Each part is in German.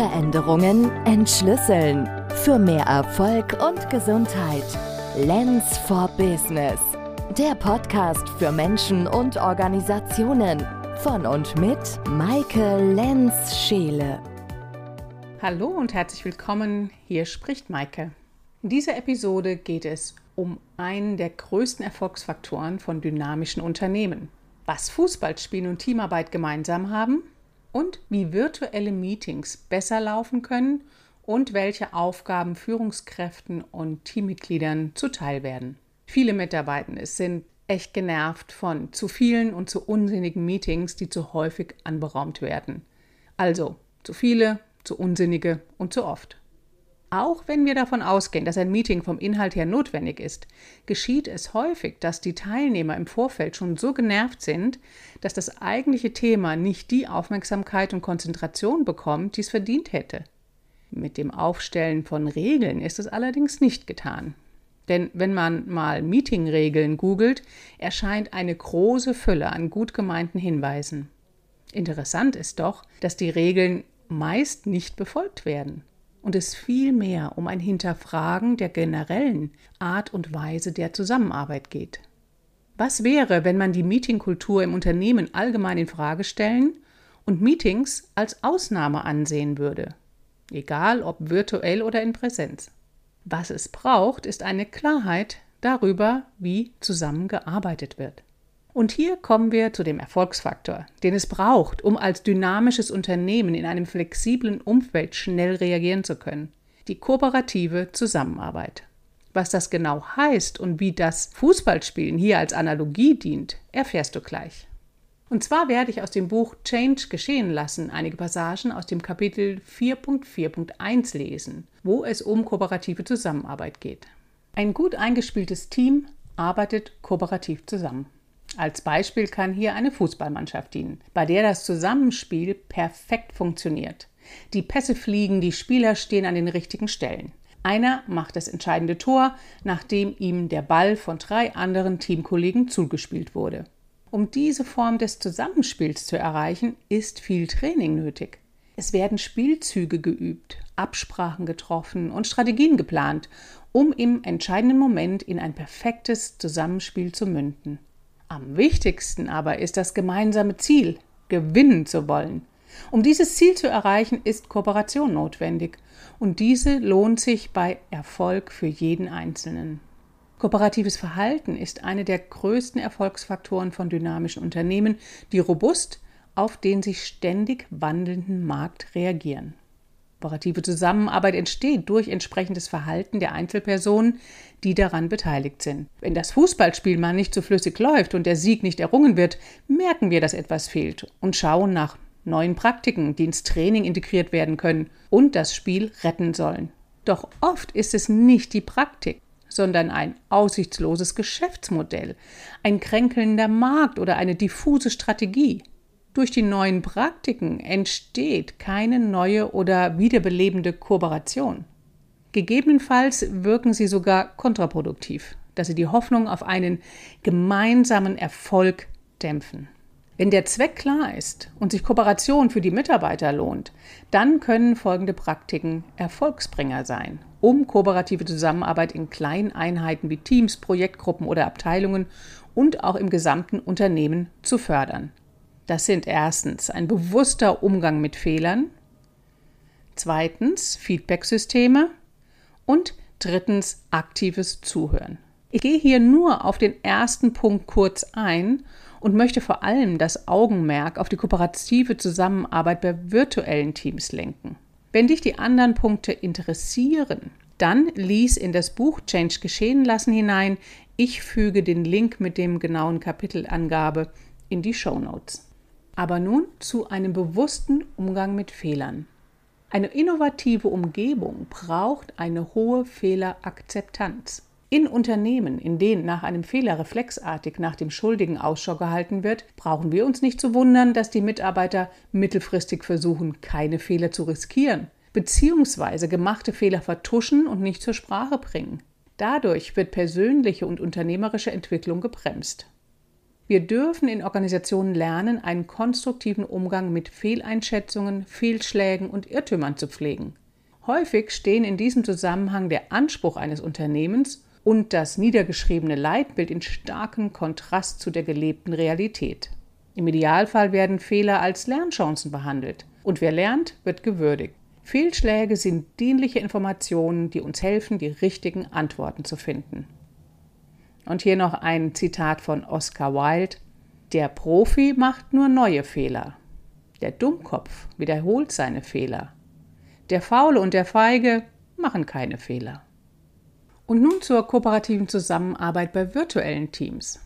Veränderungen entschlüsseln. Für mehr Erfolg und Gesundheit. Lens for Business. Der Podcast für Menschen und Organisationen. Von und mit Maike Lenz-Scheele. Hallo und herzlich willkommen. Hier spricht Maike. In dieser Episode geht es um einen der größten Erfolgsfaktoren von dynamischen Unternehmen. Was Fußballspielen und Teamarbeit gemeinsam haben und wie virtuelle Meetings besser laufen können und welche Aufgaben Führungskräften und Teammitgliedern zuteil werden. Viele Mitarbeitende sind echt genervt von zu vielen und zu unsinnigen Meetings, die zu häufig anberaumt werden. Also zu viele, zu unsinnige und zu oft. Auch wenn wir davon ausgehen, dass ein Meeting vom Inhalt her notwendig ist, geschieht es häufig, dass die Teilnehmer im Vorfeld schon so genervt sind, dass das eigentliche Thema nicht die Aufmerksamkeit und Konzentration bekommt, die es verdient hätte. Mit dem Aufstellen von Regeln ist es allerdings nicht getan. Denn wenn man mal Meetingregeln googelt, erscheint eine große Fülle an gut gemeinten Hinweisen. Interessant ist doch, dass die Regeln meist nicht befolgt werden und es vielmehr um ein Hinterfragen der generellen Art und Weise der Zusammenarbeit geht. Was wäre, wenn man die Meetingkultur im Unternehmen allgemein in Frage stellen und Meetings als Ausnahme ansehen würde, egal ob virtuell oder in Präsenz? Was es braucht, ist eine Klarheit darüber, wie zusammengearbeitet wird. Und hier kommen wir zu dem Erfolgsfaktor, den es braucht, um als dynamisches Unternehmen in einem flexiblen Umfeld schnell reagieren zu können. Die kooperative Zusammenarbeit. Was das genau heißt und wie das Fußballspielen hier als Analogie dient, erfährst du gleich. Und zwar werde ich aus dem Buch Change geschehen lassen einige Passagen aus dem Kapitel 4.4.1 lesen, wo es um kooperative Zusammenarbeit geht. Ein gut eingespieltes Team arbeitet kooperativ zusammen. Als Beispiel kann hier eine Fußballmannschaft dienen, bei der das Zusammenspiel perfekt funktioniert. Die Pässe fliegen, die Spieler stehen an den richtigen Stellen. Einer macht das entscheidende Tor, nachdem ihm der Ball von drei anderen Teamkollegen zugespielt wurde. Um diese Form des Zusammenspiels zu erreichen, ist viel Training nötig. Es werden Spielzüge geübt, Absprachen getroffen und Strategien geplant, um im entscheidenden Moment in ein perfektes Zusammenspiel zu münden. Am wichtigsten aber ist das gemeinsame Ziel, gewinnen zu wollen. Um dieses Ziel zu erreichen, ist Kooperation notwendig und diese lohnt sich bei Erfolg für jeden Einzelnen. Kooperatives Verhalten ist eine der größten Erfolgsfaktoren von dynamischen Unternehmen, die robust auf den sich ständig wandelnden Markt reagieren. Operative Zusammenarbeit entsteht durch entsprechendes Verhalten der Einzelpersonen, die daran beteiligt sind. Wenn das Fußballspiel mal nicht so flüssig läuft und der Sieg nicht errungen wird, merken wir, dass etwas fehlt und schauen nach neuen Praktiken, die ins Training integriert werden können und das Spiel retten sollen. Doch oft ist es nicht die Praktik, sondern ein aussichtsloses Geschäftsmodell, ein kränkelnder Markt oder eine diffuse Strategie. Durch die neuen Praktiken entsteht keine neue oder wiederbelebende Kooperation. Gegebenenfalls wirken sie sogar kontraproduktiv, dass sie die Hoffnung auf einen gemeinsamen Erfolg dämpfen. Wenn der Zweck klar ist und sich Kooperation für die Mitarbeiter lohnt, dann können folgende Praktiken Erfolgsbringer sein, um kooperative Zusammenarbeit in kleinen Einheiten wie Teams, Projektgruppen oder Abteilungen und auch im gesamten Unternehmen zu fördern. Das sind erstens ein bewusster Umgang mit Fehlern, zweitens Feedbacksysteme und drittens aktives Zuhören. Ich gehe hier nur auf den ersten Punkt kurz ein und möchte vor allem das Augenmerk auf die kooperative Zusammenarbeit bei virtuellen Teams lenken. Wenn dich die anderen Punkte interessieren, dann lies in das Buch Change geschehen lassen hinein. Ich füge den Link mit dem genauen Kapitelangabe in die Show Notes. Aber nun zu einem bewussten Umgang mit Fehlern. Eine innovative Umgebung braucht eine hohe Fehlerakzeptanz. In Unternehmen, in denen nach einem Fehler reflexartig nach dem Schuldigen Ausschau gehalten wird, brauchen wir uns nicht zu wundern, dass die Mitarbeiter mittelfristig versuchen, keine Fehler zu riskieren, beziehungsweise gemachte Fehler vertuschen und nicht zur Sprache bringen. Dadurch wird persönliche und unternehmerische Entwicklung gebremst. Wir dürfen in Organisationen lernen, einen konstruktiven Umgang mit Fehleinschätzungen, Fehlschlägen und Irrtümern zu pflegen. Häufig stehen in diesem Zusammenhang der Anspruch eines Unternehmens und das niedergeschriebene Leitbild in starkem Kontrast zu der gelebten Realität. Im Idealfall werden Fehler als Lernchancen behandelt und wer lernt, wird gewürdigt. Fehlschläge sind dienliche Informationen, die uns helfen, die richtigen Antworten zu finden. Und hier noch ein Zitat von Oscar Wilde. Der Profi macht nur neue Fehler. Der Dummkopf wiederholt seine Fehler. Der Faule und der Feige machen keine Fehler. Und nun zur kooperativen Zusammenarbeit bei virtuellen Teams.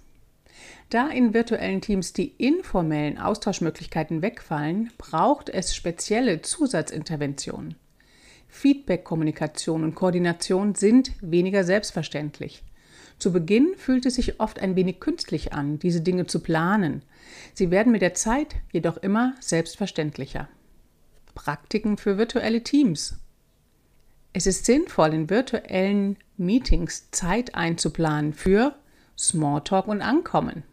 Da in virtuellen Teams die informellen Austauschmöglichkeiten wegfallen, braucht es spezielle Zusatzinterventionen. Feedback-Kommunikation und Koordination sind weniger selbstverständlich. Zu Beginn fühlt es sich oft ein wenig künstlich an, diese Dinge zu planen. Sie werden mit der Zeit jedoch immer selbstverständlicher. Praktiken für virtuelle Teams. Es ist sinnvoll, in virtuellen Meetings Zeit einzuplanen für Smalltalk und Ankommen,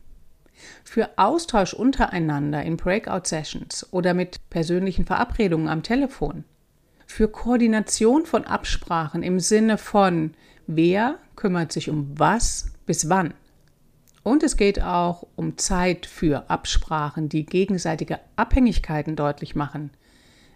für Austausch untereinander in Breakout-Sessions oder mit persönlichen Verabredungen am Telefon, für Koordination von Absprachen im Sinne von wer kümmert sich um was bis wann. Und es geht auch um Zeit für Absprachen, die gegenseitige Abhängigkeiten deutlich machen.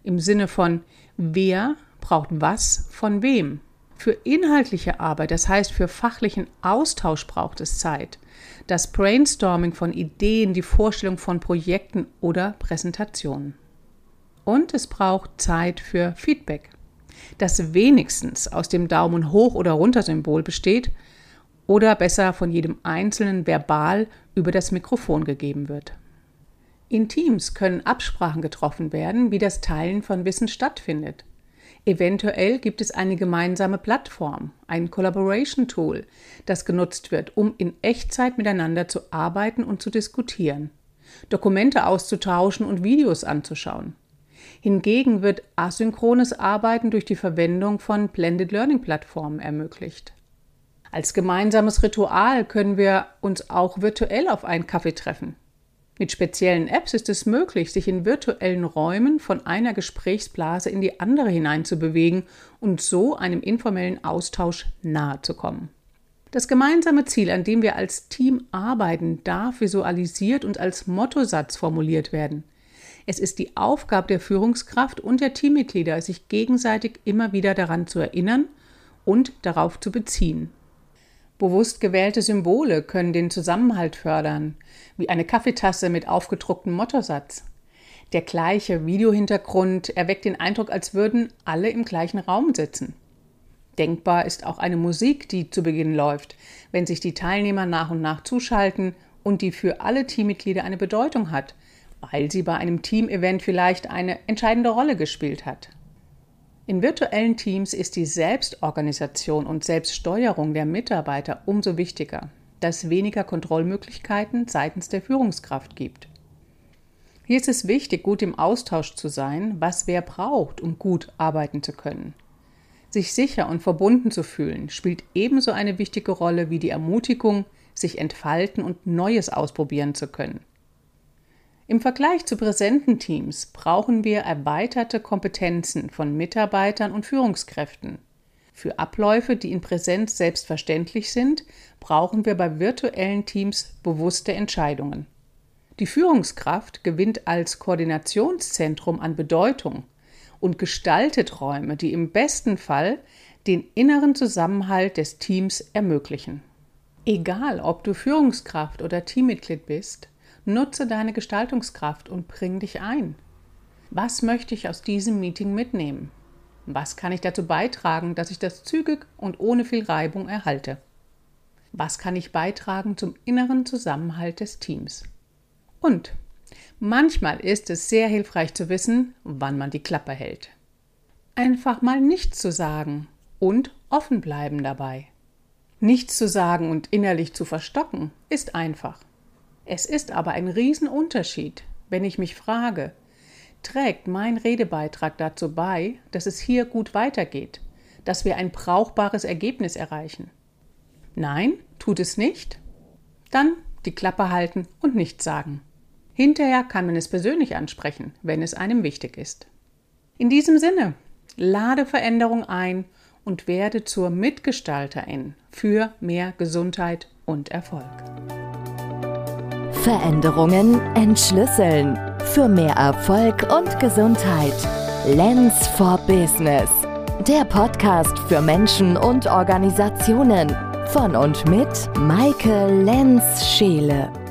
Im Sinne von wer braucht was von wem. Für inhaltliche Arbeit, das heißt für fachlichen Austausch braucht es Zeit. Das Brainstorming von Ideen, die Vorstellung von Projekten oder Präsentationen. Und es braucht Zeit für Feedback, das wenigstens aus dem Daumen hoch oder runter Symbol besteht oder besser von jedem Einzelnen verbal über das Mikrofon gegeben wird. In Teams können Absprachen getroffen werden, wie das Teilen von Wissen stattfindet. Eventuell gibt es eine gemeinsame Plattform, ein Collaboration Tool, das genutzt wird, um in Echtzeit miteinander zu arbeiten und zu diskutieren, Dokumente auszutauschen und Videos anzuschauen. Hingegen wird asynchrones Arbeiten durch die Verwendung von Blended Learning Plattformen ermöglicht. Als gemeinsames Ritual können wir uns auch virtuell auf einen Kaffee treffen. Mit speziellen Apps ist es möglich, sich in virtuellen Räumen von einer Gesprächsblase in die andere hineinzubewegen und so einem informellen Austausch nahe zu kommen. Das gemeinsame Ziel, an dem wir als Team arbeiten, darf visualisiert und als Mottosatz formuliert werden. Es ist die Aufgabe der Führungskraft und der Teammitglieder, sich gegenseitig immer wieder daran zu erinnern und darauf zu beziehen. Bewusst gewählte Symbole können den Zusammenhalt fördern, wie eine Kaffeetasse mit aufgedrucktem Mottosatz. Der gleiche Videohintergrund erweckt den Eindruck, als würden alle im gleichen Raum sitzen. Denkbar ist auch eine Musik, die zu Beginn läuft, wenn sich die Teilnehmer nach und nach zuschalten und die für alle Teammitglieder eine Bedeutung hat, weil sie bei einem Teamevent vielleicht eine entscheidende Rolle gespielt hat. In virtuellen Teams ist die Selbstorganisation und Selbststeuerung der Mitarbeiter umso wichtiger, da es weniger Kontrollmöglichkeiten seitens der Führungskraft gibt. Hier ist es wichtig, gut im Austausch zu sein, was wer braucht, um gut arbeiten zu können. Sich sicher und verbunden zu fühlen, spielt ebenso eine wichtige Rolle wie die Ermutigung, sich entfalten und Neues ausprobieren zu können. Im Vergleich zu präsenten Teams brauchen wir erweiterte Kompetenzen von Mitarbeitern und Führungskräften. Für Abläufe, die in Präsenz selbstverständlich sind, brauchen wir bei virtuellen Teams bewusste Entscheidungen. Die Führungskraft gewinnt als Koordinationszentrum an Bedeutung und gestaltet Räume, die im besten Fall den inneren Zusammenhalt des Teams ermöglichen. Egal, ob du Führungskraft oder Teammitglied bist, Nutze deine Gestaltungskraft und bring dich ein. Was möchte ich aus diesem Meeting mitnehmen? Was kann ich dazu beitragen, dass ich das zügig und ohne viel Reibung erhalte? Was kann ich beitragen zum inneren Zusammenhalt des Teams? Und manchmal ist es sehr hilfreich zu wissen, wann man die Klappe hält. Einfach mal nichts zu sagen und offen bleiben dabei. Nichts zu sagen und innerlich zu verstocken ist einfach. Es ist aber ein Riesenunterschied, wenn ich mich frage, trägt mein Redebeitrag dazu bei, dass es hier gut weitergeht, dass wir ein brauchbares Ergebnis erreichen? Nein, tut es nicht? Dann die Klappe halten und nichts sagen. Hinterher kann man es persönlich ansprechen, wenn es einem wichtig ist. In diesem Sinne, lade Veränderung ein und werde zur Mitgestalterin für mehr Gesundheit und Erfolg. Veränderungen entschlüsseln für mehr Erfolg und Gesundheit. Lens for Business. Der Podcast für Menschen und Organisationen von und mit Maike Lenz-Scheele.